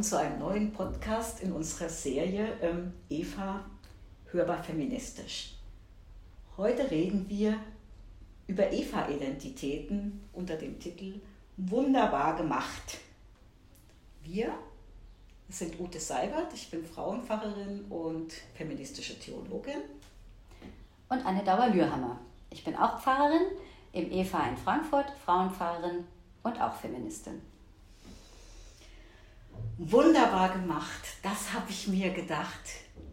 Willkommen zu einem neuen Podcast in unserer Serie ähm, Eva hörbar feministisch. Heute reden wir über Eva-Identitäten unter dem Titel Wunderbar gemacht. Wir sind Ute Seibert, ich bin Frauenpfarrerin und feministische Theologin. Und Anne Dauer-Lürhammer. Ich bin auch Pfarrerin im Eva in Frankfurt, Frauenpfarrerin und auch Feministin. Wunderbar gemacht, das habe ich mir gedacht,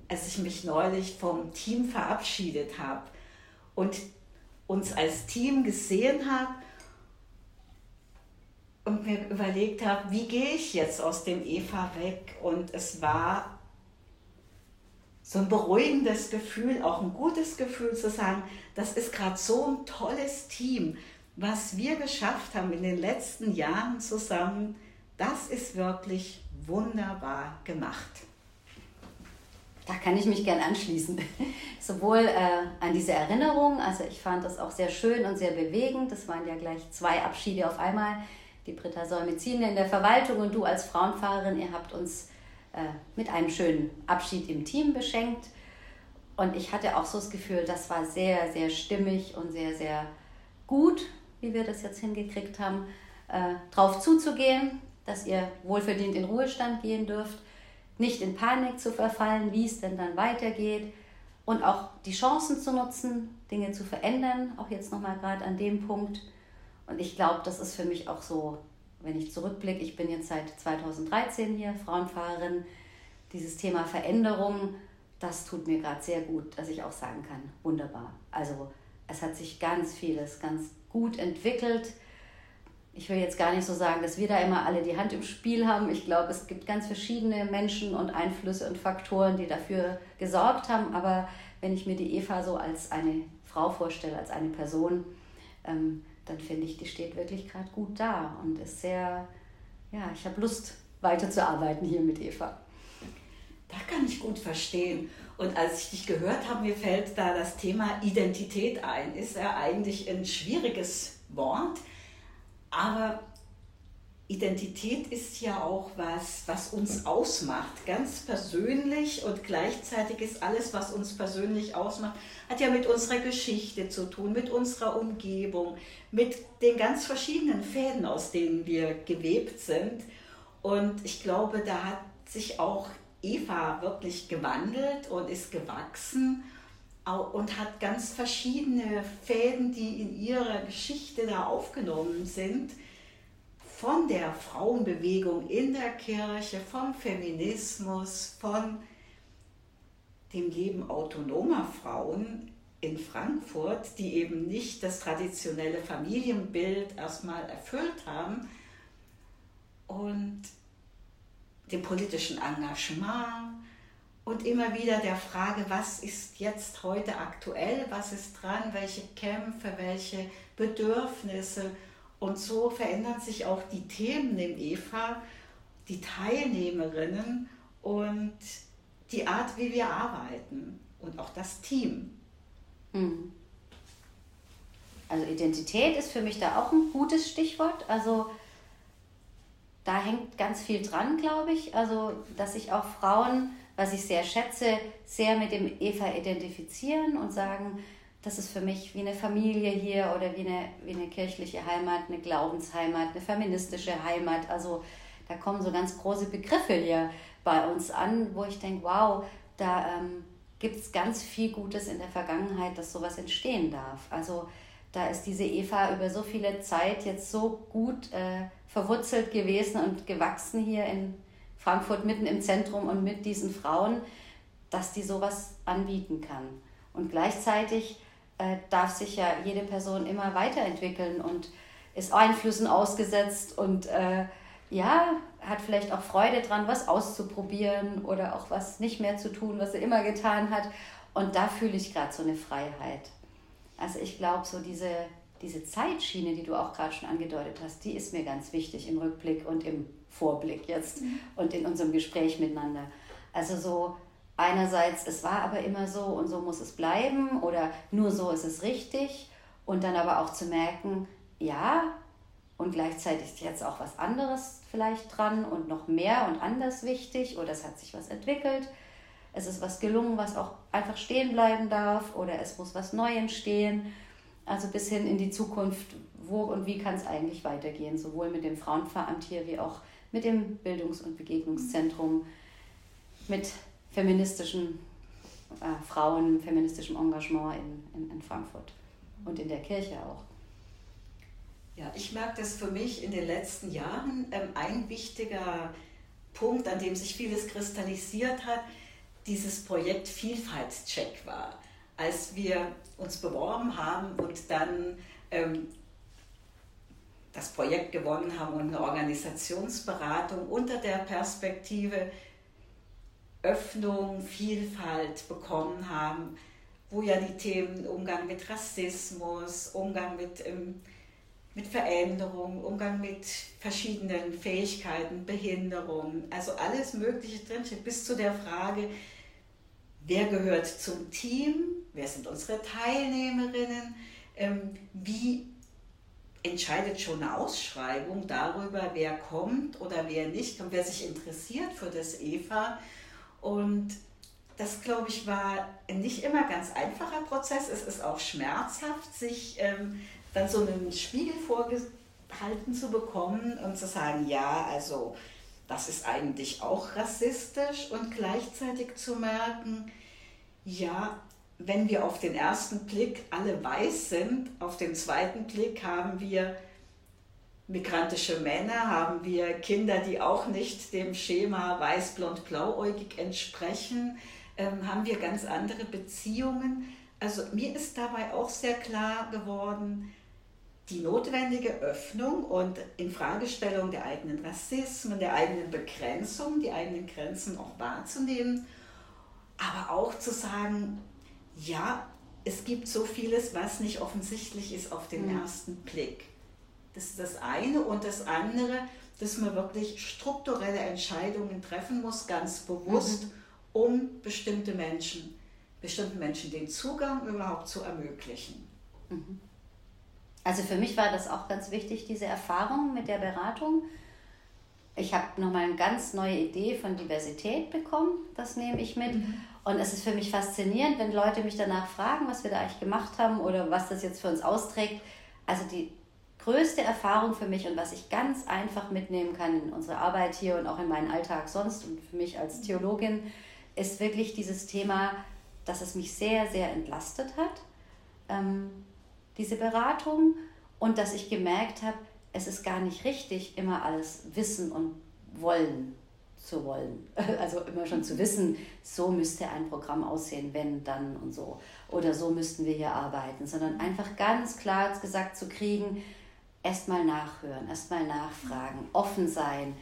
als ich mich neulich vom Team verabschiedet habe und uns als Team gesehen habe und mir überlegt habe, wie gehe ich jetzt aus dem Eva weg? Und es war so ein beruhigendes Gefühl, auch ein gutes Gefühl zu sagen, das ist gerade so ein tolles Team, was wir geschafft haben in den letzten Jahren zusammen, das ist wirklich wunderbar gemacht. Da kann ich mich gern anschließen. Sowohl äh, an diese Erinnerung, also ich fand das auch sehr schön und sehr bewegend. Das waren ja gleich zwei Abschiede auf einmal. Die Britta Solmizine in der Verwaltung und du als Frauenfahrerin, ihr habt uns äh, mit einem schönen Abschied im Team beschenkt. Und ich hatte auch so das Gefühl, das war sehr, sehr stimmig und sehr, sehr gut, wie wir das jetzt hingekriegt haben, äh, drauf zuzugehen, dass ihr wohlverdient in Ruhestand gehen dürft, nicht in Panik zu verfallen, wie es denn dann weitergeht und auch die Chancen zu nutzen, Dinge zu verändern, auch jetzt nochmal gerade an dem Punkt. Und ich glaube, das ist für mich auch so, wenn ich zurückblicke, ich bin jetzt seit 2013 hier Frauenfahrerin, dieses Thema Veränderung, das tut mir gerade sehr gut, dass ich auch sagen kann, wunderbar. Also es hat sich ganz vieles ganz gut entwickelt ich will jetzt gar nicht so sagen, dass wir da immer alle die Hand im Spiel haben. Ich glaube, es gibt ganz verschiedene Menschen und Einflüsse und Faktoren, die dafür gesorgt haben. Aber wenn ich mir die Eva so als eine Frau vorstelle, als eine Person, ähm, dann finde ich, die steht wirklich gerade gut da und ist sehr, ja, ich habe Lust weiterzuarbeiten hier mit Eva. Da kann ich gut verstehen. Und als ich dich gehört habe, mir fällt da das Thema Identität ein. Ist ja eigentlich ein schwieriges Wort aber Identität ist ja auch was, was uns ausmacht, ganz persönlich und gleichzeitig ist alles, was uns persönlich ausmacht, hat ja mit unserer Geschichte zu tun, mit unserer Umgebung, mit den ganz verschiedenen Fäden, aus denen wir gewebt sind. Und ich glaube, da hat sich auch Eva wirklich gewandelt und ist gewachsen und hat ganz verschiedene Fäden, die in ihrer Geschichte da aufgenommen sind, von der Frauenbewegung in der Kirche, vom Feminismus, von dem Leben autonomer Frauen in Frankfurt, die eben nicht das traditionelle Familienbild erstmal erfüllt haben. Und dem politischen Engagement und immer wieder der Frage, was ist jetzt heute aktuell, was ist dran, welche Kämpfe, welche Bedürfnisse. Und so verändern sich auch die Themen im EVA, die Teilnehmerinnen und die Art, wie wir arbeiten und auch das Team. Hm. Also Identität ist für mich da auch ein gutes Stichwort. Also da hängt ganz viel dran, glaube ich. Also dass sich auch Frauen was ich sehr schätze, sehr mit dem Eva identifizieren und sagen, das ist für mich wie eine Familie hier oder wie eine, wie eine kirchliche Heimat, eine Glaubensheimat, eine feministische Heimat. Also da kommen so ganz große Begriffe hier bei uns an, wo ich denke, wow, da ähm, gibt es ganz viel Gutes in der Vergangenheit, dass sowas entstehen darf. Also da ist diese Eva über so viele Zeit jetzt so gut äh, verwurzelt gewesen und gewachsen hier in, Frankfurt mitten im Zentrum und mit diesen Frauen, dass die sowas anbieten kann. Und gleichzeitig äh, darf sich ja jede Person immer weiterentwickeln und ist Einflüssen ausgesetzt und äh, ja, hat vielleicht auch Freude dran, was auszuprobieren oder auch was nicht mehr zu tun, was er immer getan hat. Und da fühle ich gerade so eine Freiheit. Also ich glaube, so diese, diese Zeitschiene, die du auch gerade schon angedeutet hast, die ist mir ganz wichtig im Rückblick und im Vorblick jetzt mhm. und in unserem Gespräch miteinander. Also so einerseits, es war aber immer so und so muss es bleiben oder nur so ist es richtig und dann aber auch zu merken, ja, und gleichzeitig ist jetzt auch was anderes vielleicht dran und noch mehr und anders wichtig oder es hat sich was entwickelt. Es ist was gelungen, was auch einfach stehen bleiben darf oder es muss was Neues entstehen. Also bis hin in die Zukunft, wo und wie kann es eigentlich weitergehen, sowohl mit dem Frauenpfarramt hier wie auch mit dem Bildungs- und Begegnungszentrum, mit feministischen äh, Frauen, feministischem Engagement in, in, in Frankfurt und in der Kirche auch. Ja, ich merke das für mich in den letzten Jahren ähm, ein wichtiger Punkt, an dem sich vieles kristallisiert hat, dieses Projekt Vielfaltscheck war. Als wir uns beworben haben und dann ähm, das Projekt gewonnen haben und eine Organisationsberatung unter der Perspektive Öffnung, Vielfalt bekommen haben, wo ja die Themen Umgang mit Rassismus, Umgang mit ähm, mit Veränderung, Umgang mit verschiedenen Fähigkeiten, Behinderungen, also alles Mögliche drinsteht, bis zu der Frage, wer gehört zum Team, wer sind unsere Teilnehmerinnen, ähm, wie entscheidet schon eine Ausschreibung darüber, wer kommt oder wer nicht und wer sich interessiert für das EVA. Und das, glaube ich, war nicht immer ganz einfacher Prozess. Es ist auch schmerzhaft, sich ähm, dann so einen Spiegel vorgehalten zu bekommen und zu sagen, ja, also das ist eigentlich auch rassistisch und gleichzeitig zu merken, ja, wenn wir auf den ersten Blick alle weiß sind, auf den zweiten Blick haben wir migrantische Männer, haben wir Kinder, die auch nicht dem Schema weiß, blond, blauäugig entsprechen, ähm, haben wir ganz andere Beziehungen. Also mir ist dabei auch sehr klar geworden, die notwendige Öffnung und Infragestellung der eigenen Rassismen, der eigenen Begrenzung, die eigenen Grenzen auch wahrzunehmen, aber auch zu sagen, ja, es gibt so vieles, was nicht offensichtlich ist auf den mhm. ersten Blick. Das ist das eine und das andere, dass man wirklich strukturelle Entscheidungen treffen muss, ganz bewusst, mhm. um bestimmte Menschen, bestimmten Menschen den Zugang überhaupt zu ermöglichen. Mhm. Also für mich war das auch ganz wichtig, diese Erfahrung mit der Beratung. Ich habe nochmal eine ganz neue Idee von Diversität bekommen, das nehme ich mit. Mhm. Und es ist für mich faszinierend, wenn Leute mich danach fragen, was wir da eigentlich gemacht haben oder was das jetzt für uns austrägt. Also die größte Erfahrung für mich und was ich ganz einfach mitnehmen kann in unsere Arbeit hier und auch in meinen Alltag sonst und für mich als Theologin, ist wirklich dieses Thema, dass es mich sehr, sehr entlastet hat. Ähm, diese Beratung und dass ich gemerkt habe, es ist gar nicht richtig, immer alles wissen und wollen zu wollen. Also immer schon zu wissen, so müsste ein Programm aussehen, wenn, dann und so. Oder so müssten wir hier arbeiten, sondern einfach ganz klar gesagt zu kriegen, erstmal nachhören, erstmal nachfragen, offen sein,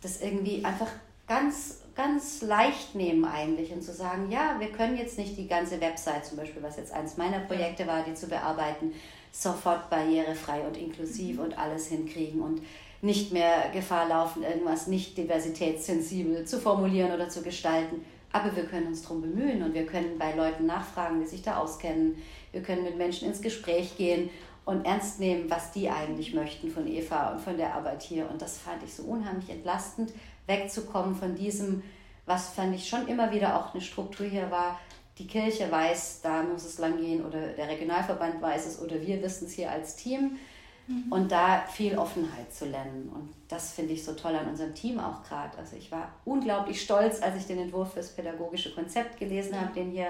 das irgendwie einfach ganz, ganz leicht nehmen eigentlich und zu sagen, ja, wir können jetzt nicht die ganze Website zum Beispiel, was jetzt eines meiner Projekte war, die zu bearbeiten, sofort barrierefrei und inklusiv mhm. und alles hinkriegen und nicht mehr Gefahr laufen, irgendwas nicht diversitätssensibel zu formulieren oder zu gestalten. Aber wir können uns darum bemühen und wir können bei Leuten nachfragen, die sich da auskennen. Wir können mit Menschen ins Gespräch gehen und ernst nehmen, was die eigentlich möchten von Eva und von der Arbeit hier. Und das fand ich so unheimlich entlastend, wegzukommen von diesem, was fand ich schon immer wieder auch eine Struktur hier war, die Kirche weiß, da muss es lang gehen oder der Regionalverband weiß es oder wir wissen es hier als Team mhm. und da viel Offenheit zu lernen. Und das finde ich so toll an unserem Team auch gerade. Also ich war unglaublich stolz, als ich den Entwurf fürs pädagogische Konzept gelesen mhm. habe, den hier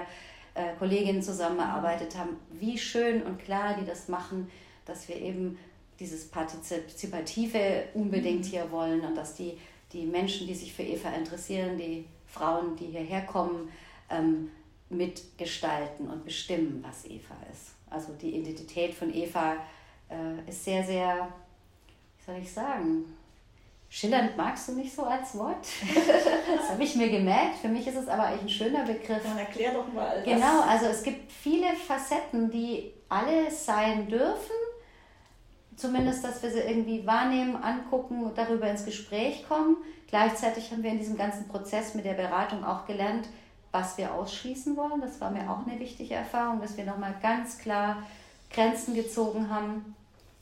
äh, Kolleginnen zusammengearbeitet haben, wie schön und klar die das machen, dass wir eben dieses Partizipative unbedingt mhm. hier wollen und dass die die Menschen, die sich für Eva interessieren, die Frauen, die hierher kommen, ähm, mitgestalten und bestimmen, was Eva ist. Also die Identität von Eva äh, ist sehr, sehr, wie soll ich sagen, schillernd magst du nicht so als Wort. das habe ich mir gemerkt. Für mich ist es aber eigentlich ein schöner Begriff. Dann erklär doch mal. Genau, also es gibt viele Facetten, die alle sein dürfen zumindest, dass wir sie irgendwie wahrnehmen, angucken und darüber ins Gespräch kommen. Gleichzeitig haben wir in diesem ganzen Prozess mit der Beratung auch gelernt, was wir ausschließen wollen. Das war mir auch eine wichtige Erfahrung, dass wir nochmal ganz klar Grenzen gezogen haben,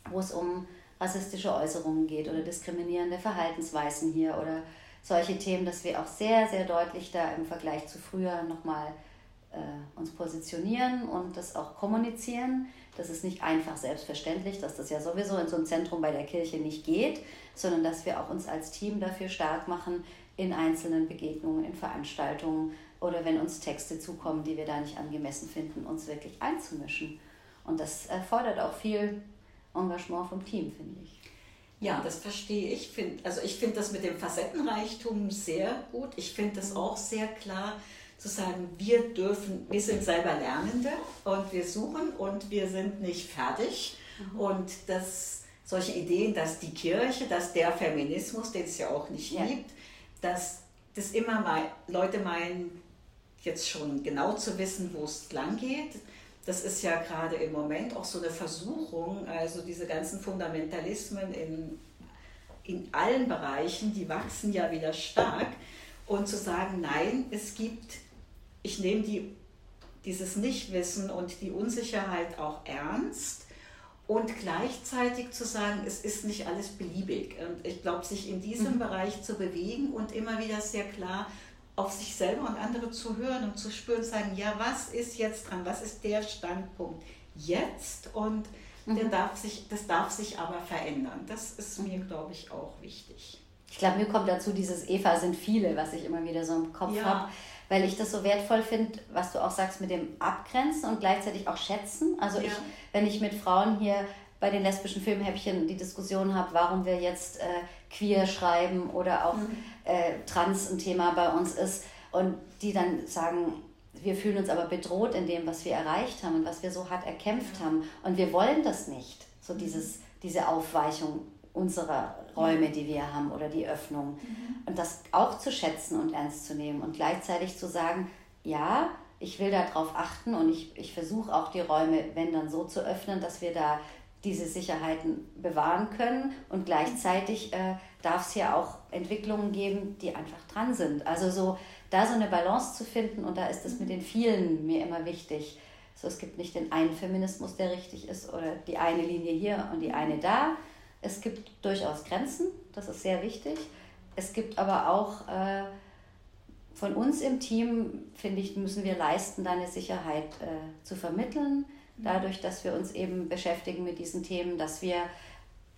wo es um rassistische Äußerungen geht oder diskriminierende Verhaltensweisen hier oder solche Themen, dass wir auch sehr, sehr deutlich da im Vergleich zu früher nochmal äh, uns positionieren und das auch kommunizieren. Das ist nicht einfach selbstverständlich, dass das ja sowieso in so einem Zentrum bei der Kirche nicht geht, sondern dass wir auch uns als Team dafür stark machen, in einzelnen Begegnungen, in Veranstaltungen oder wenn uns Texte zukommen, die wir da nicht angemessen finden, uns wirklich einzumischen. Und das erfordert auch viel Engagement vom Team, finde ich. Ja, das verstehe ich. Also ich finde das mit dem Facettenreichtum sehr gut. Ich finde das auch sehr klar zu sagen, wir dürfen, wir sind selber Lernende und wir suchen und wir sind nicht fertig. Mhm. Und dass solche Ideen, dass die Kirche, dass der Feminismus, den es ja auch nicht ja. gibt, dass das immer mal Leute meinen, jetzt schon genau zu wissen, wo es lang geht. Das ist ja gerade im Moment auch so eine Versuchung, also diese ganzen Fundamentalismen in, in allen Bereichen, die wachsen ja wieder stark. Und zu sagen, nein, es gibt, ich nehme die, dieses Nichtwissen und die Unsicherheit auch ernst und gleichzeitig zu sagen, es ist nicht alles beliebig. Und ich glaube, sich in diesem mhm. Bereich zu bewegen und immer wieder sehr klar auf sich selber und andere zu hören und zu spüren, sagen, ja, was ist jetzt dran, was ist der Standpunkt jetzt und mhm. der darf sich, das darf sich aber verändern. Das ist mir, glaube ich, auch wichtig. Ich glaube, mir kommt dazu dieses Eva sind viele, was ich immer wieder so im Kopf ja. habe, weil ich das so wertvoll finde, was du auch sagst mit dem Abgrenzen und gleichzeitig auch schätzen. Also ja. ich, wenn ich mit Frauen hier bei den lesbischen Filmhäppchen die Diskussion habe, warum wir jetzt äh, queer schreiben oder auch mhm. äh, trans ein Thema bei uns ist und die dann sagen, wir fühlen uns aber bedroht in dem, was wir erreicht haben und was wir so hart erkämpft haben und wir wollen das nicht, so mhm. dieses, diese Aufweichung unserer Räume, die wir haben oder die Öffnung. Mhm. Und das auch zu schätzen und ernst zu nehmen und gleichzeitig zu sagen, ja, ich will darauf achten und ich, ich versuche auch die Räume, wenn dann so zu öffnen, dass wir da diese Sicherheiten bewahren können und gleichzeitig äh, darf es ja auch Entwicklungen geben, die einfach dran sind. Also so da so eine Balance zu finden und da ist es mit den vielen mir immer wichtig. So, es gibt nicht den einen Feminismus, der richtig ist oder die eine Linie hier und die eine da. Es gibt durchaus Grenzen, das ist sehr wichtig. Es gibt aber auch äh, von uns im Team, finde ich, müssen wir leisten, deine Sicherheit äh, zu vermitteln dadurch, dass wir uns eben beschäftigen mit diesen Themen, dass wir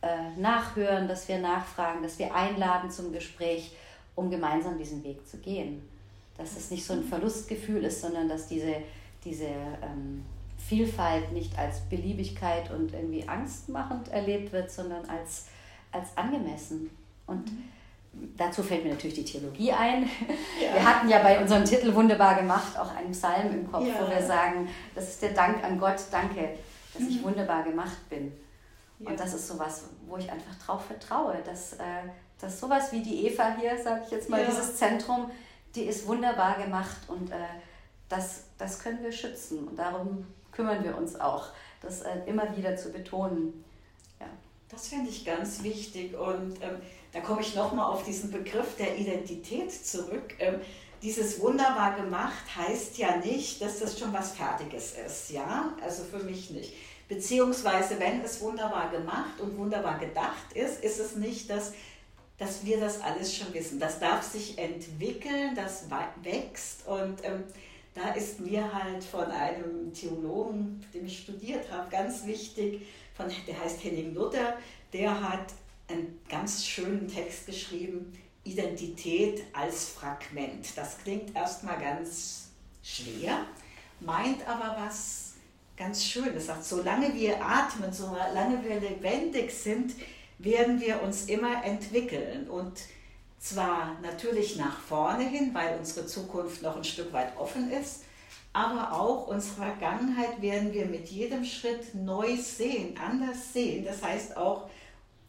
äh, nachhören, dass wir nachfragen, dass wir einladen zum Gespräch, um gemeinsam diesen Weg zu gehen. Dass es nicht so ein Verlustgefühl ist, sondern dass diese, diese ähm, Vielfalt nicht als Beliebigkeit und irgendwie angstmachend erlebt wird, sondern als, als angemessen. Und mhm dazu fällt mir natürlich die Theologie ein. Ja. Wir hatten ja bei unserem Titel wunderbar gemacht auch einen Psalm im Kopf, ja. wo wir sagen, das ist der Dank an Gott, danke, dass ich mhm. wunderbar gemacht bin. Ja. Und das ist sowas, wo ich einfach drauf vertraue, dass, äh, dass sowas wie die Eva hier, sage ich jetzt mal, dieses Zentrum, die ist wunderbar gemacht und äh, das, das können wir schützen und darum kümmern wir uns auch, das äh, immer wieder zu betonen. Ja. Das finde ich ganz wichtig und ähm, da komme ich nochmal auf diesen Begriff der Identität zurück. Ähm, dieses wunderbar gemacht heißt ja nicht, dass das schon was Fertiges ist, ja? Also für mich nicht. Beziehungsweise, wenn es wunderbar gemacht und wunderbar gedacht ist, ist es nicht, dass, dass wir das alles schon wissen. Das darf sich entwickeln, das wächst und ähm, da ist mir halt von einem Theologen, dem ich studiert habe, ganz wichtig, von, der heißt Henning Luther, der hat einen ganz schönen Text geschrieben, Identität als Fragment. Das klingt erstmal ganz schwer, meint aber was ganz Schönes. Sagt, solange wir atmen, solange wir lebendig sind, werden wir uns immer entwickeln. Und zwar natürlich nach vorne hin, weil unsere Zukunft noch ein Stück weit offen ist, aber auch unsere Vergangenheit werden wir mit jedem Schritt neu sehen, anders sehen. Das heißt auch,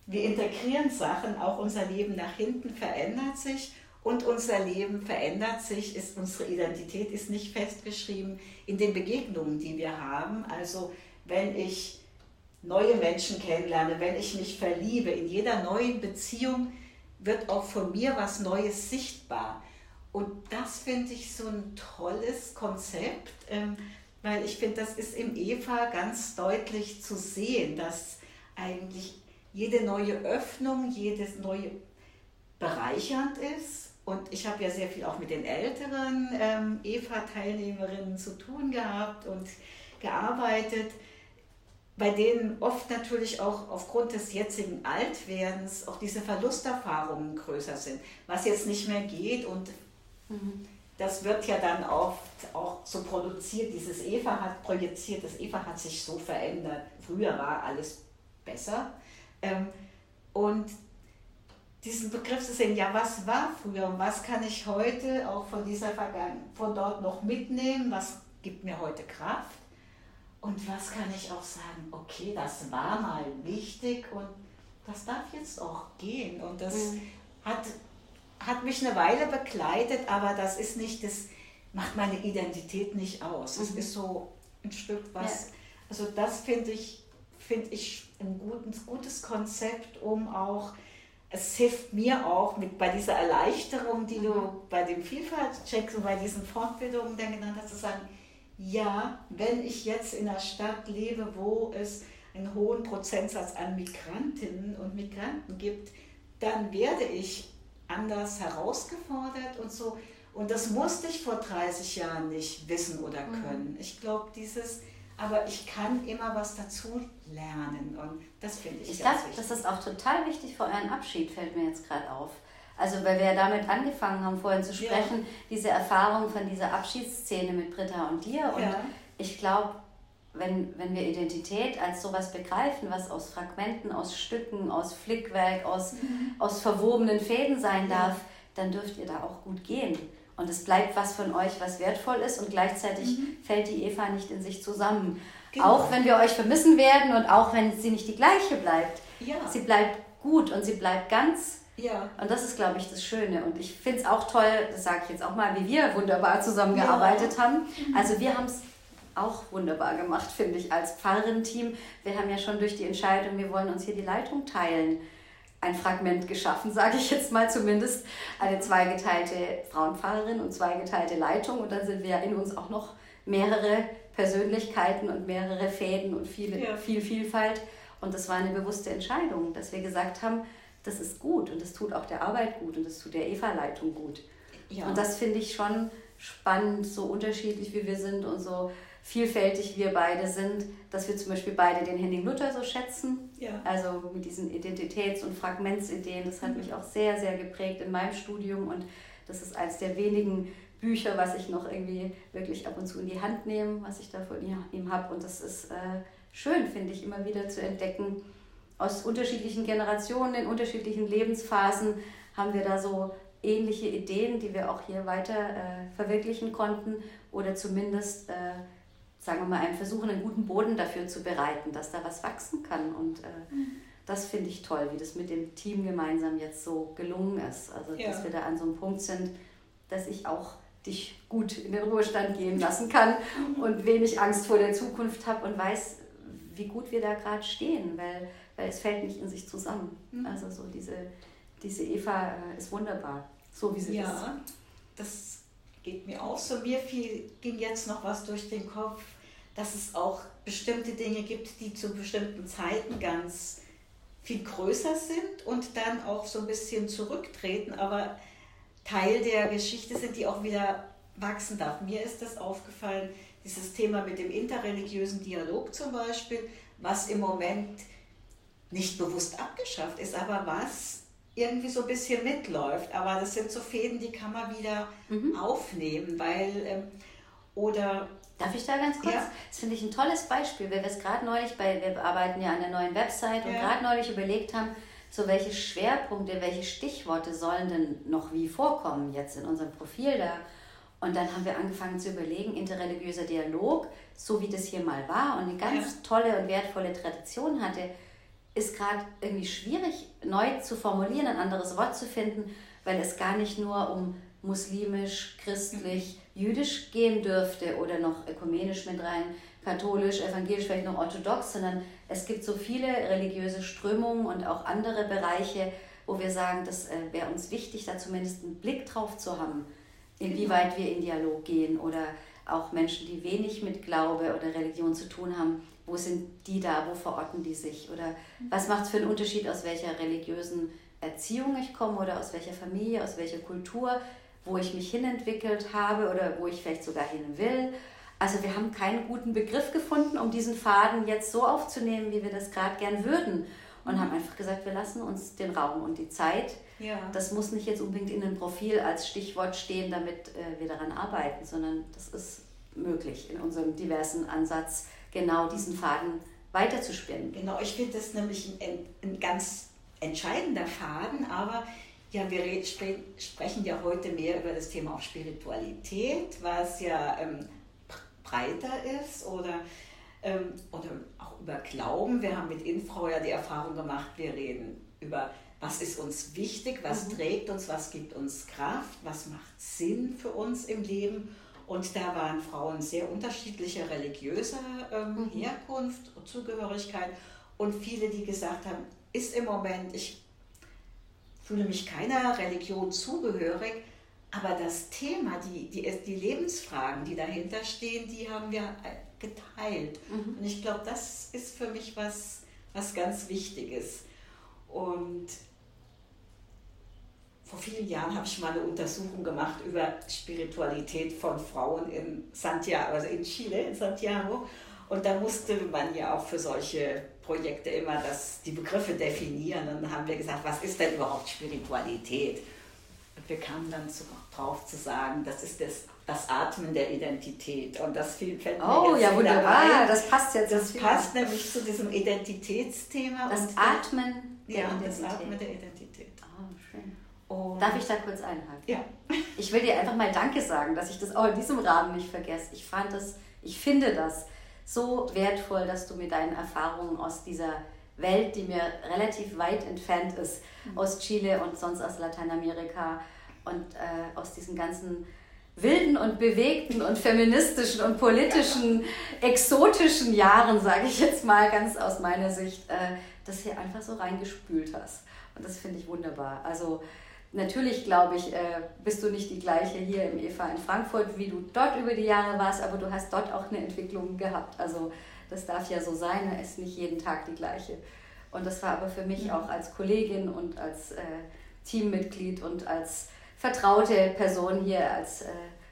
wir integrieren Sachen, auch unser Leben nach hinten verändert sich und unser Leben verändert sich, ist, unsere Identität ist nicht festgeschrieben in den Begegnungen, die wir haben. Also wenn ich neue Menschen kennenlerne, wenn ich mich verliebe, in jeder neuen Beziehung wird auch von mir was Neues sichtbar. Und das finde ich so ein tolles Konzept, ähm, weil ich finde, das ist im Eva ganz deutlich zu sehen, dass eigentlich jede neue Öffnung, jedes neue bereichernd ist. Und ich habe ja sehr viel auch mit den älteren ähm, EVA-Teilnehmerinnen zu tun gehabt und gearbeitet, bei denen oft natürlich auch aufgrund des jetzigen Altwerdens auch diese Verlusterfahrungen größer sind, was jetzt nicht mehr geht und mhm. das wird ja dann oft auch so produziert, dieses Eva hat projiziert, das Eva hat sich so verändert, früher war alles besser. Ähm, und diesen Begriff zu sehen, ja, was war früher und was kann ich heute auch von dieser Vergangenheit, von dort noch mitnehmen, was gibt mir heute Kraft und was kann ich auch sagen, okay, das war mal wichtig und das darf jetzt auch gehen und das mhm. hat, hat mich eine Weile begleitet, aber das ist nicht, das macht meine Identität nicht aus. Es mhm. ist so ein Stück was, ja. also das finde ich, finde ich ein gutes, gutes Konzept, um auch es hilft mir auch mit bei dieser Erleichterung, die du mhm. bei dem Vielfaltscheck und bei diesen Fortbildungen dann genannt hast, zu sagen, ja, wenn ich jetzt in einer Stadt lebe, wo es einen hohen Prozentsatz an Migrantinnen und Migranten gibt, dann werde ich anders herausgefordert und so. Und das musste ich vor 30 Jahren nicht wissen oder mhm. können. Ich glaube, dieses aber ich kann immer was dazu lernen und das finde ich Ich glaube, das ist auch total wichtig für euren Abschied, fällt mir jetzt gerade auf. Also weil wir ja damit angefangen haben, vorhin zu sprechen, ja. diese Erfahrung von dieser Abschiedsszene mit Britta und dir. Und ja. ich glaube, wenn, wenn wir Identität als sowas begreifen, was aus Fragmenten, aus Stücken, aus Flickwerk, aus, mhm. aus verwobenen Fäden sein darf, dann dürft ihr da auch gut gehen. Und es bleibt was von euch, was wertvoll ist und gleichzeitig mhm. fällt die Eva nicht in sich zusammen. Genau. Auch wenn wir euch vermissen werden und auch wenn sie nicht die gleiche bleibt. Ja. Sie bleibt gut und sie bleibt ganz. Ja. Und das ist, glaube ich, das Schöne. Und ich finde es auch toll, das sage ich jetzt auch mal, wie wir wunderbar zusammengearbeitet ja. haben. Mhm. Also wir haben es auch wunderbar gemacht, finde ich, als Pfarrerin-Team. Wir haben ja schon durch die Entscheidung, wir wollen uns hier die Leitung teilen ein Fragment geschaffen, sage ich jetzt mal zumindest. Eine zweigeteilte Frauenpfarrerin und zweigeteilte Leitung. Und dann sind wir in uns auch noch mehrere Persönlichkeiten und mehrere Fäden und viele, ja. viel Vielfalt. Und das war eine bewusste Entscheidung, dass wir gesagt haben, das ist gut und das tut auch der Arbeit gut und das tut der Eva-Leitung gut. Ja. Und das finde ich schon spannend, so unterschiedlich wie wir sind und so vielfältig wir beide sind, dass wir zum Beispiel beide den Henning Luther so schätzen. Ja. Also mit diesen Identitäts- und Fragmentsideen. Das hat mhm. mich auch sehr, sehr geprägt in meinem Studium und das ist eines der wenigen Bücher, was ich noch irgendwie wirklich ab und zu in die Hand nehme, was ich da von ihm habe. Und das ist äh, schön, finde ich, immer wieder zu entdecken. Aus unterschiedlichen Generationen, in unterschiedlichen Lebensphasen haben wir da so ähnliche Ideen, die wir auch hier weiter äh, verwirklichen konnten oder zumindest äh, sagen wir mal, einem versuchen, einen guten Boden dafür zu bereiten, dass da was wachsen kann. Und äh, mhm. das finde ich toll, wie das mit dem Team gemeinsam jetzt so gelungen ist. Also, ja. dass wir da an so einem Punkt sind, dass ich auch dich gut in den Ruhestand gehen lassen kann mhm. und wenig Angst vor der Zukunft habe und weiß, wie gut wir da gerade stehen, weil, weil es fällt nicht in sich zusammen. Mhm. Also so diese, diese Eva äh, ist wunderbar, so wie sie ja, ist. Ja, das geht mir auch so. Mir viel, ging jetzt noch was durch den Kopf, dass es auch bestimmte Dinge gibt, die zu bestimmten Zeiten ganz viel größer sind und dann auch so ein bisschen zurücktreten, aber Teil der Geschichte sind, die auch wieder wachsen darf. Mir ist das aufgefallen, dieses Thema mit dem interreligiösen Dialog zum Beispiel, was im Moment nicht bewusst abgeschafft ist, aber was irgendwie so ein bisschen mitläuft. Aber das sind so Fäden, die kann man wieder mhm. aufnehmen, weil ähm, oder Darf ich da ganz kurz? Ja. Das finde ich ein tolles Beispiel, weil wir es gerade neulich bei, wir arbeiten ja an der neuen Website und ja. gerade neulich überlegt haben, so welche Schwerpunkte, welche Stichworte sollen denn noch wie vorkommen jetzt in unserem Profil da. Und dann haben wir angefangen zu überlegen, interreligiöser Dialog, so wie das hier mal war und eine ganz ja. tolle und wertvolle Tradition hatte, ist gerade irgendwie schwierig, neu zu formulieren, ein anderes Wort zu finden, weil es gar nicht nur um muslimisch, christlich, jüdisch gehen dürfte oder noch ökumenisch mit rein, katholisch, evangelisch, vielleicht noch orthodox, sondern es gibt so viele religiöse Strömungen und auch andere Bereiche, wo wir sagen, das äh, wäre uns wichtig, da zumindest einen Blick drauf zu haben, inwieweit wir in Dialog gehen oder auch Menschen, die wenig mit Glaube oder Religion zu tun haben, wo sind die da, wo verorten die sich oder was macht es für einen Unterschied, aus welcher religiösen Erziehung ich komme oder aus welcher Familie, aus welcher Kultur, wo ich mich hinentwickelt habe oder wo ich vielleicht sogar hin will. Also wir haben keinen guten Begriff gefunden, um diesen Faden jetzt so aufzunehmen, wie wir das gerade gern würden. Und haben einfach gesagt, wir lassen uns den Raum und die Zeit. Ja. Das muss nicht jetzt unbedingt in einem Profil als Stichwort stehen, damit äh, wir daran arbeiten, sondern das ist möglich in unserem diversen Ansatz, genau diesen Faden weiterzuspinnen. Genau, ich finde das nämlich ein, ein ganz entscheidender Faden, aber ja, wir sprechen ja heute mehr über das Thema auch Spiritualität, was ja ähm, breiter ist oder, ähm, oder auch über Glauben. Wir haben mit Infrau ja die Erfahrung gemacht, wir reden über, was ist uns wichtig, was mhm. trägt uns, was gibt uns Kraft, was macht Sinn für uns im Leben. Und da waren Frauen sehr unterschiedlicher religiöser ähm, mhm. Herkunft und Zugehörigkeit und viele, die gesagt haben, ist im Moment, ich fühle mich keiner Religion zugehörig, aber das Thema, die, die, die Lebensfragen, die dahinter stehen, die haben wir geteilt. Mhm. Und ich glaube, das ist für mich was, was ganz Wichtiges. Und vor vielen Jahren habe ich mal eine Untersuchung gemacht über Spiritualität von Frauen in Santiago, also in Chile, in Santiago. Und da musste man ja auch für solche Projekte immer das, die Begriffe definieren. Und dann haben wir gesagt, was ist denn überhaupt Spiritualität? Und wir kamen dann zu, drauf zu sagen, das ist das, das Atmen der Identität. Und das fällt mir Oh ja, wunderbar, das passt jetzt. Das passt nämlich zu diesem Identitätsthema. Das Atmen der ja, Identität. das Atmen der Identität. Und Darf ich da kurz einhalten? Ja. Ich will dir einfach mal Danke sagen, dass ich das auch in diesem Rahmen nicht vergesse. Ich fand das, ich finde das so wertvoll, dass du mit deinen Erfahrungen aus dieser Welt, die mir relativ weit entfernt ist, mhm. aus Chile und sonst aus Lateinamerika und äh, aus diesen ganzen wilden und bewegten und feministischen und politischen, exotischen Jahren, sage ich jetzt mal ganz aus meiner Sicht, äh, das hier einfach so reingespült hast. Und das finde ich wunderbar. Also Natürlich, glaube ich, äh, bist du nicht die gleiche hier im EFA in Frankfurt, wie du dort über die Jahre warst, aber du hast dort auch eine Entwicklung gehabt. Also das darf ja so sein, es ist nicht jeden Tag die gleiche. Und das war aber für mich ja. auch als Kollegin und als äh, Teammitglied und als vertraute Person hier, als äh,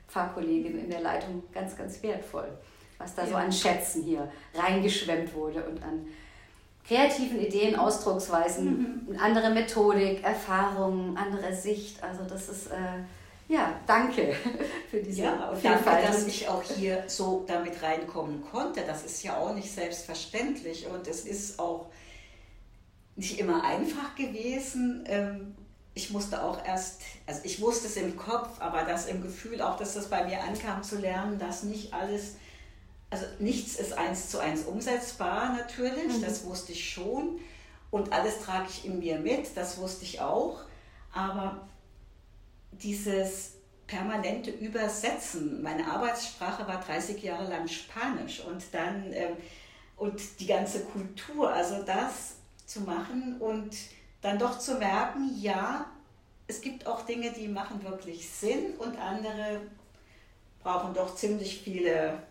Pfarrkollegin in der Leitung ganz, ganz wertvoll, was da ja. so an Schätzen hier reingeschwemmt wurde und an kreativen Ideen, Ausdrucksweisen, mhm. andere Methodik, Erfahrungen, andere Sicht. Also das ist, äh, ja, danke für diese ja, Vielfalt. Danke, dass ich auch hier so damit reinkommen konnte. Das ist ja auch nicht selbstverständlich und es ist auch nicht immer einfach gewesen. Ähm, ich musste auch erst, also ich wusste es im Kopf, aber das im Gefühl auch, dass das bei mir ankam zu lernen, dass nicht alles also nichts ist eins zu eins umsetzbar natürlich, mhm. das wusste ich schon. Und alles trage ich in mir mit, das wusste ich auch. Aber dieses permanente Übersetzen, meine Arbeitssprache war 30 Jahre lang Spanisch und dann ähm, und die ganze Kultur, also das zu machen und dann doch zu merken, ja, es gibt auch Dinge, die machen wirklich Sinn und andere brauchen doch ziemlich viele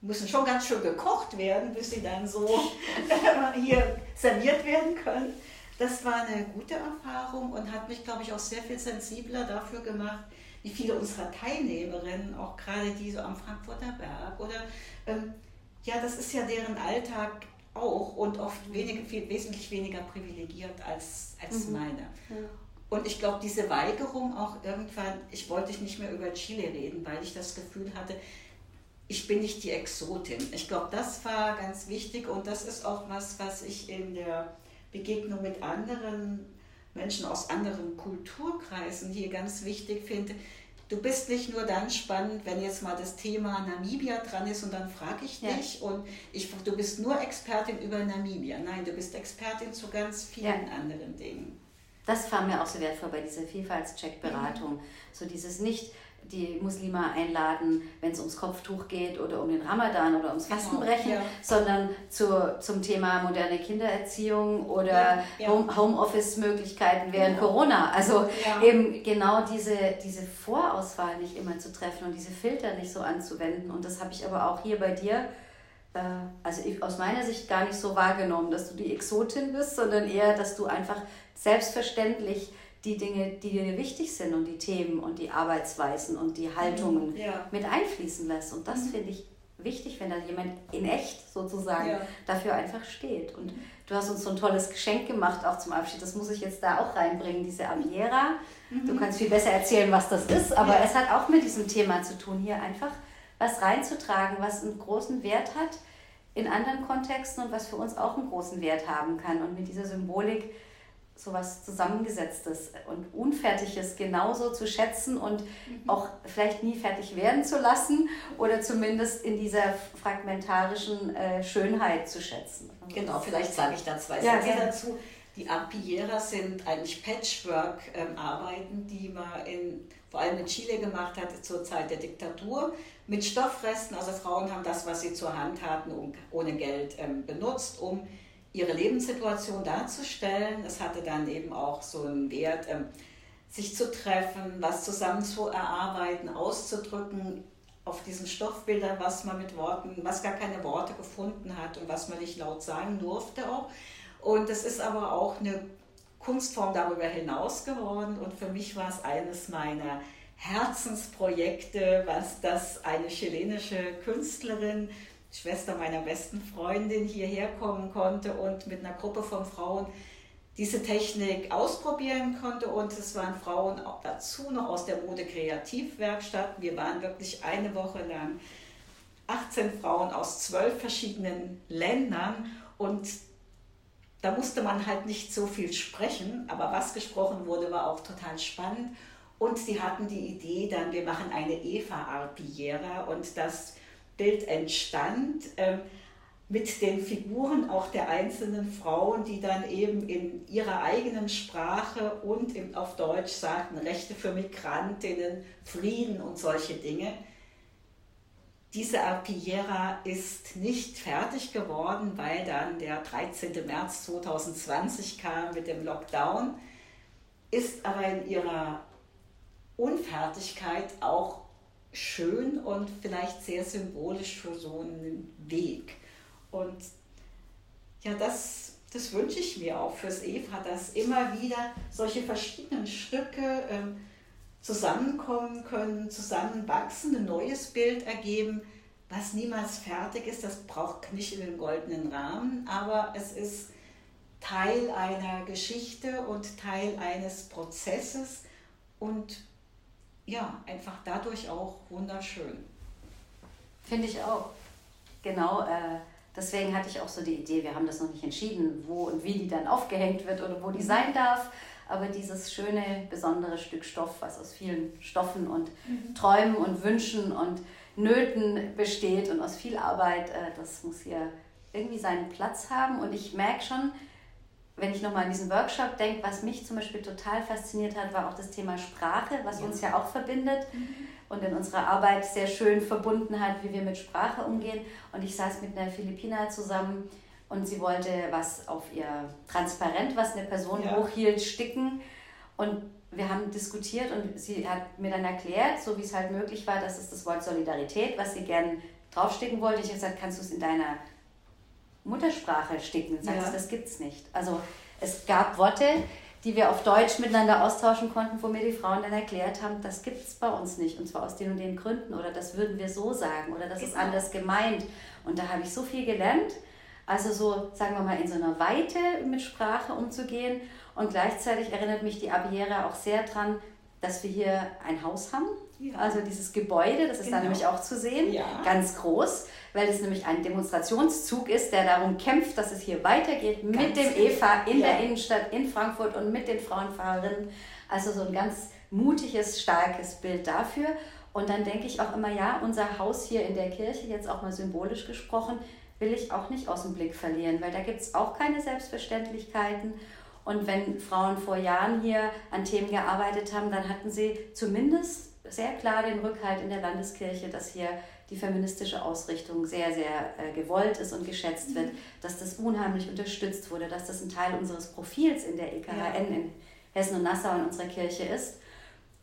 müssen schon ganz schön gekocht werden, bis sie dann so hier serviert werden können. Das war eine gute Erfahrung und hat mich, glaube ich, auch sehr viel sensibler dafür gemacht, wie viele unserer Teilnehmerinnen, auch gerade die so am Frankfurter Berg oder ähm, ja, das ist ja deren Alltag auch und oft wenig, viel, wesentlich weniger privilegiert als, als mhm. meine. Ja. Und ich glaube, diese Weigerung auch irgendwann, ich wollte nicht mehr über Chile reden, weil ich das Gefühl hatte, ich bin nicht die Exotin. Ich glaube, das war ganz wichtig und das ist auch was, was ich in der Begegnung mit anderen Menschen aus anderen Kulturkreisen hier ganz wichtig finde. Du bist nicht nur dann spannend, wenn jetzt mal das Thema Namibia dran ist und dann frage ich dich ja. und ich, du bist nur Expertin über Namibia. Nein, du bist Expertin zu ganz vielen ja. anderen Dingen. Das war mir auch so wertvoll bei dieser Vielfaltscheck-Beratung. Mhm. So dieses nicht, die Muslime einladen, wenn es ums Kopftuch geht oder um den Ramadan oder ums genau, Fastenbrechen, ja. sondern zur, zum Thema moderne Kindererziehung oder ja, ja. Home, Homeoffice-Möglichkeiten während genau. Corona. Also eben genau diese, diese Vorauswahl nicht immer zu treffen und diese Filter nicht so anzuwenden. Und das habe ich aber auch hier bei dir äh, also ich, aus meiner Sicht gar nicht so wahrgenommen, dass du die Exotin bist, sondern eher, dass du einfach selbstverständlich die Dinge, die dir wichtig sind und die Themen und die Arbeitsweisen und die Haltungen ja. mit einfließen lässt. Und das mhm. finde ich wichtig, wenn da jemand in echt sozusagen ja. dafür einfach steht. Und du hast uns so ein tolles Geschenk gemacht, auch zum Abschied. Das muss ich jetzt da auch reinbringen, diese Aviera. Mhm. Du kannst viel besser erzählen, was das ist, aber ja. es hat auch mit diesem Thema zu tun, hier einfach was reinzutragen, was einen großen Wert hat in anderen Kontexten und was für uns auch einen großen Wert haben kann. Und mit dieser Symbolik so was Zusammengesetztes und Unfertiges genauso zu schätzen und mhm. auch vielleicht nie fertig werden zu lassen oder zumindest in dieser fragmentarischen äh, Schönheit zu schätzen. Genau, vielleicht sage ich da zwei ja, Sätze dazu. Die Ampieras sind eigentlich Patchwork-Arbeiten, ähm, die man in, vor allem in Chile gemacht hat zur Zeit der Diktatur mit Stoffresten. Also Frauen haben das, was sie zur Hand hatten, um, ohne Geld ähm, benutzt, um ihre Lebenssituation darzustellen. Es hatte dann eben auch so einen Wert, ähm, sich zu treffen, was zusammen zu erarbeiten, auszudrücken auf diesen Stoffbildern, was man mit Worten, was gar keine Worte gefunden hat und was man nicht laut sagen durfte auch. Und es ist aber auch eine Kunstform darüber hinaus geworden und für mich war es eines meiner Herzensprojekte, was das eine chilenische Künstlerin Schwester meiner besten Freundin hierher kommen konnte und mit einer Gruppe von Frauen diese Technik ausprobieren konnte. Und es waren Frauen auch dazu noch aus der Mode Kreativwerkstatt. Wir waren wirklich eine Woche lang 18 Frauen aus zwölf verschiedenen Ländern und da musste man halt nicht so viel sprechen, aber was gesprochen wurde, war auch total spannend. Und sie hatten die Idee dann, wir machen eine Eva-Arpillera und das Bild entstand, äh, mit den Figuren auch der einzelnen Frauen, die dann eben in ihrer eigenen Sprache und auf Deutsch sagten, Rechte für Migrantinnen, Frieden und solche Dinge. Diese Arpillera ist nicht fertig geworden, weil dann der 13. März 2020 kam mit dem Lockdown, ist aber in ihrer Unfertigkeit auch schön und vielleicht sehr symbolisch für so einen Weg. Und ja, das, das wünsche ich mir auch fürs Eva, dass immer wieder solche verschiedenen Stücke ähm, zusammenkommen können, zusammenwachsen, ein neues Bild ergeben, was niemals fertig ist. Das braucht nicht in den goldenen Rahmen, aber es ist Teil einer Geschichte und Teil eines Prozesses und ja, einfach dadurch auch wunderschön. Finde ich auch. Genau, äh, deswegen hatte ich auch so die Idee, wir haben das noch nicht entschieden, wo und wie die dann aufgehängt wird oder wo die sein darf. Aber dieses schöne, besondere Stück Stoff, was aus vielen Stoffen und mhm. Träumen und Wünschen und Nöten besteht und aus viel Arbeit, äh, das muss hier irgendwie seinen Platz haben. Und ich merke schon, wenn ich nochmal an diesen Workshop denke, was mich zum Beispiel total fasziniert hat, war auch das Thema Sprache, was ja. uns ja auch verbindet mhm. und in unserer Arbeit sehr schön verbunden hat, wie wir mit Sprache umgehen. Und ich saß mit einer Philippiner zusammen und sie wollte was auf ihr Transparent, was eine Person ja. hochhielt, sticken. Und wir haben diskutiert und sie hat mir dann erklärt, so wie es halt möglich war, dass es das Wort Solidarität, was sie gern draufsticken wollte. Ich habe gesagt, kannst du es in deiner Muttersprache sticken. Sagst ja. das gibt's nicht. Also es gab Worte, die wir auf Deutsch miteinander austauschen konnten, wo mir die Frauen dann erklärt haben, das gibt es bei uns nicht und zwar aus den und den Gründen oder das würden wir so sagen oder das genau. ist anders gemeint. Und da habe ich so viel gelernt. Also so, sagen wir mal, in so einer Weite mit Sprache umzugehen und gleichzeitig erinnert mich die Abiera auch sehr daran, dass wir hier ein Haus haben, ja. also dieses Gebäude, das ist genau. da nämlich auch zu sehen, ja. ganz groß weil es nämlich ein Demonstrationszug ist, der darum kämpft, dass es hier weitergeht ganz mit dem EVA in ja. der Innenstadt in Frankfurt und mit den Frauenfahrerinnen. Also so ein ganz mutiges, starkes Bild dafür. Und dann denke ich auch immer, ja, unser Haus hier in der Kirche, jetzt auch mal symbolisch gesprochen, will ich auch nicht aus dem Blick verlieren, weil da gibt es auch keine Selbstverständlichkeiten. Und wenn Frauen vor Jahren hier an Themen gearbeitet haben, dann hatten sie zumindest sehr klar den Rückhalt in der Landeskirche, dass hier die feministische Ausrichtung sehr, sehr äh, gewollt ist und geschätzt wird, mhm. dass das unheimlich unterstützt wurde, dass das ein Teil unseres Profils in der EKHN ja. in Hessen und Nassau in unserer Kirche ist.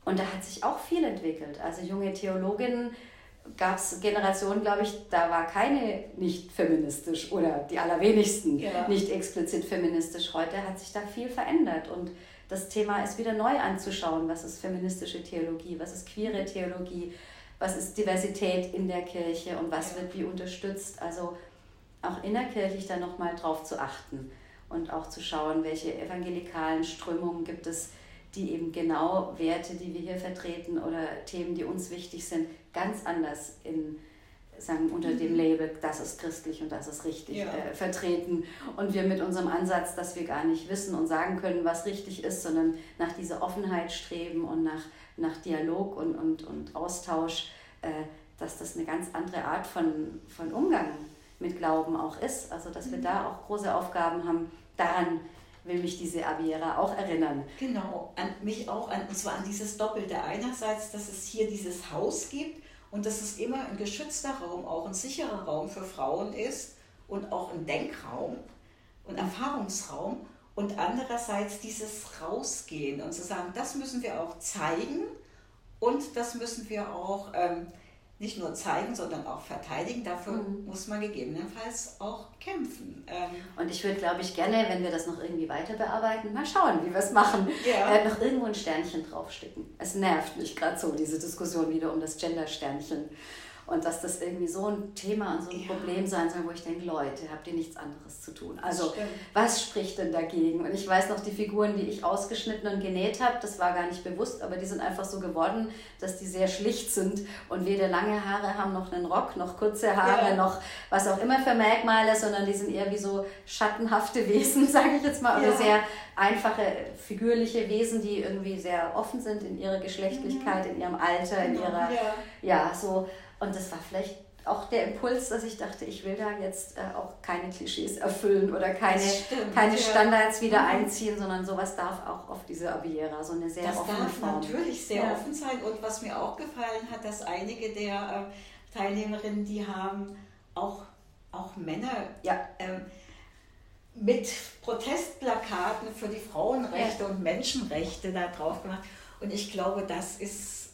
Und da hat sich auch viel entwickelt. Also junge Theologinnen gab es Generationen, glaube ich, da war keine nicht feministisch oder die allerwenigsten ja. nicht explizit feministisch. Heute hat sich da viel verändert und das Thema ist wieder neu anzuschauen. Was ist feministische Theologie? Was ist queere Theologie? Was ist Diversität in der Kirche und was wird wie unterstützt? Also auch innerkirchlich da nochmal drauf zu achten und auch zu schauen, welche evangelikalen Strömungen gibt es, die eben genau Werte, die wir hier vertreten oder Themen, die uns wichtig sind, ganz anders in sagen unter dem mhm. Label, das ist christlich und das ist richtig ja. äh, vertreten. Und wir mit unserem Ansatz, dass wir gar nicht wissen und sagen können, was richtig ist, sondern nach dieser Offenheit streben und nach, nach Dialog und, und, und Austausch, äh, dass das eine ganz andere Art von, von Umgang mit Glauben auch ist. Also dass wir mhm. da auch große Aufgaben haben, daran will mich diese Aviera auch erinnern. Genau, an mich auch, an, und zwar an dieses Doppelte. Einerseits, dass es hier dieses Haus gibt und dass es immer ein geschützter Raum, auch ein sicherer Raum für Frauen ist und auch ein Denkraum und Erfahrungsraum. Und andererseits dieses Rausgehen und zu sagen, das müssen wir auch zeigen und das müssen wir auch ähm, nicht nur zeigen, sondern auch verteidigen. Dafür mhm. muss man gegebenenfalls auch kämpfen. Ähm und ich würde, glaube ich, gerne, wenn wir das noch irgendwie weiter bearbeiten, mal schauen, wie wir es machen, ja. äh, noch irgendwo ein Sternchen draufsticken. Es nervt mich gerade so, diese Diskussion wieder um das Gender-Sternchen. Und dass das irgendwie so ein Thema und so ein ja. Problem sein soll, wo ich denke, Leute, habt ihr nichts anderes zu tun? Also, was spricht denn dagegen? Und ich weiß noch, die Figuren, die ich ausgeschnitten und genäht habe, das war gar nicht bewusst, aber die sind einfach so geworden, dass die sehr schlicht sind und weder lange Haare haben, noch einen Rock, noch kurze Haare, ja. noch was auch immer für Merkmale, sondern die sind eher wie so schattenhafte Wesen, sage ich jetzt mal, ja. oder sehr einfache, figürliche Wesen, die irgendwie sehr offen sind in ihrer Geschlechtlichkeit, mhm. in ihrem Alter, in genau. ihrer, ja, so und das war vielleicht auch der Impuls, dass ich dachte, ich will da jetzt äh, auch keine Klischees erfüllen oder keine, stimmt, keine Standards wieder mhm. einziehen, sondern sowas darf auch auf diese Aviera, so eine sehr das offene darf Form. natürlich sehr ja. offen sein. Und was mir auch gefallen hat, dass einige der äh, Teilnehmerinnen, die haben auch, auch Männer ja. ähm, mit Protestplakaten für die Frauenrechte ja. und Menschenrechte da drauf gemacht. Und ich glaube, das ist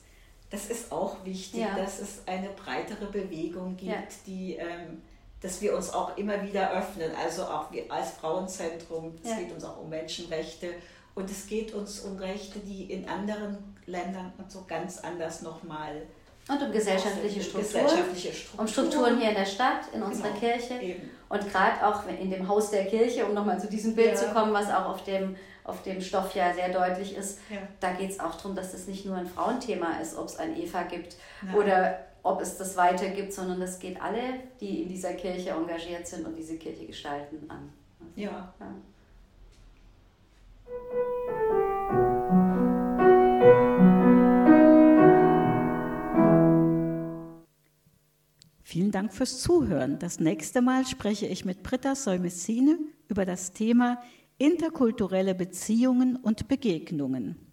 das ist auch wichtig, ja. dass es eine breitere Bewegung gibt, ja. die, ähm, dass wir uns auch immer wieder öffnen. Also auch wir als Frauenzentrum, es ja. geht uns auch um Menschenrechte und es geht uns um Rechte, die in anderen Ländern und so ganz anders nochmal und um gesellschaftliche Strukturen, gesellschaftliche Strukturen, um Strukturen hier in der Stadt, in unserer genau, Kirche. Eben. Und gerade auch in dem Haus der Kirche, um nochmal zu diesem Bild zu kommen, was auch auf dem auf dem Stoff ja sehr deutlich ist. Ja. Da geht es auch darum, dass das nicht nur ein Frauenthema ist, ob es ein Eva gibt Nein. oder ob es das weiter gibt, sondern das geht alle, die in dieser Kirche engagiert sind und diese Kirche gestalten, an. Ja. ja. Vielen Dank fürs Zuhören. Das nächste Mal spreche ich mit Britta Säumessine über das Thema interkulturelle Beziehungen und Begegnungen.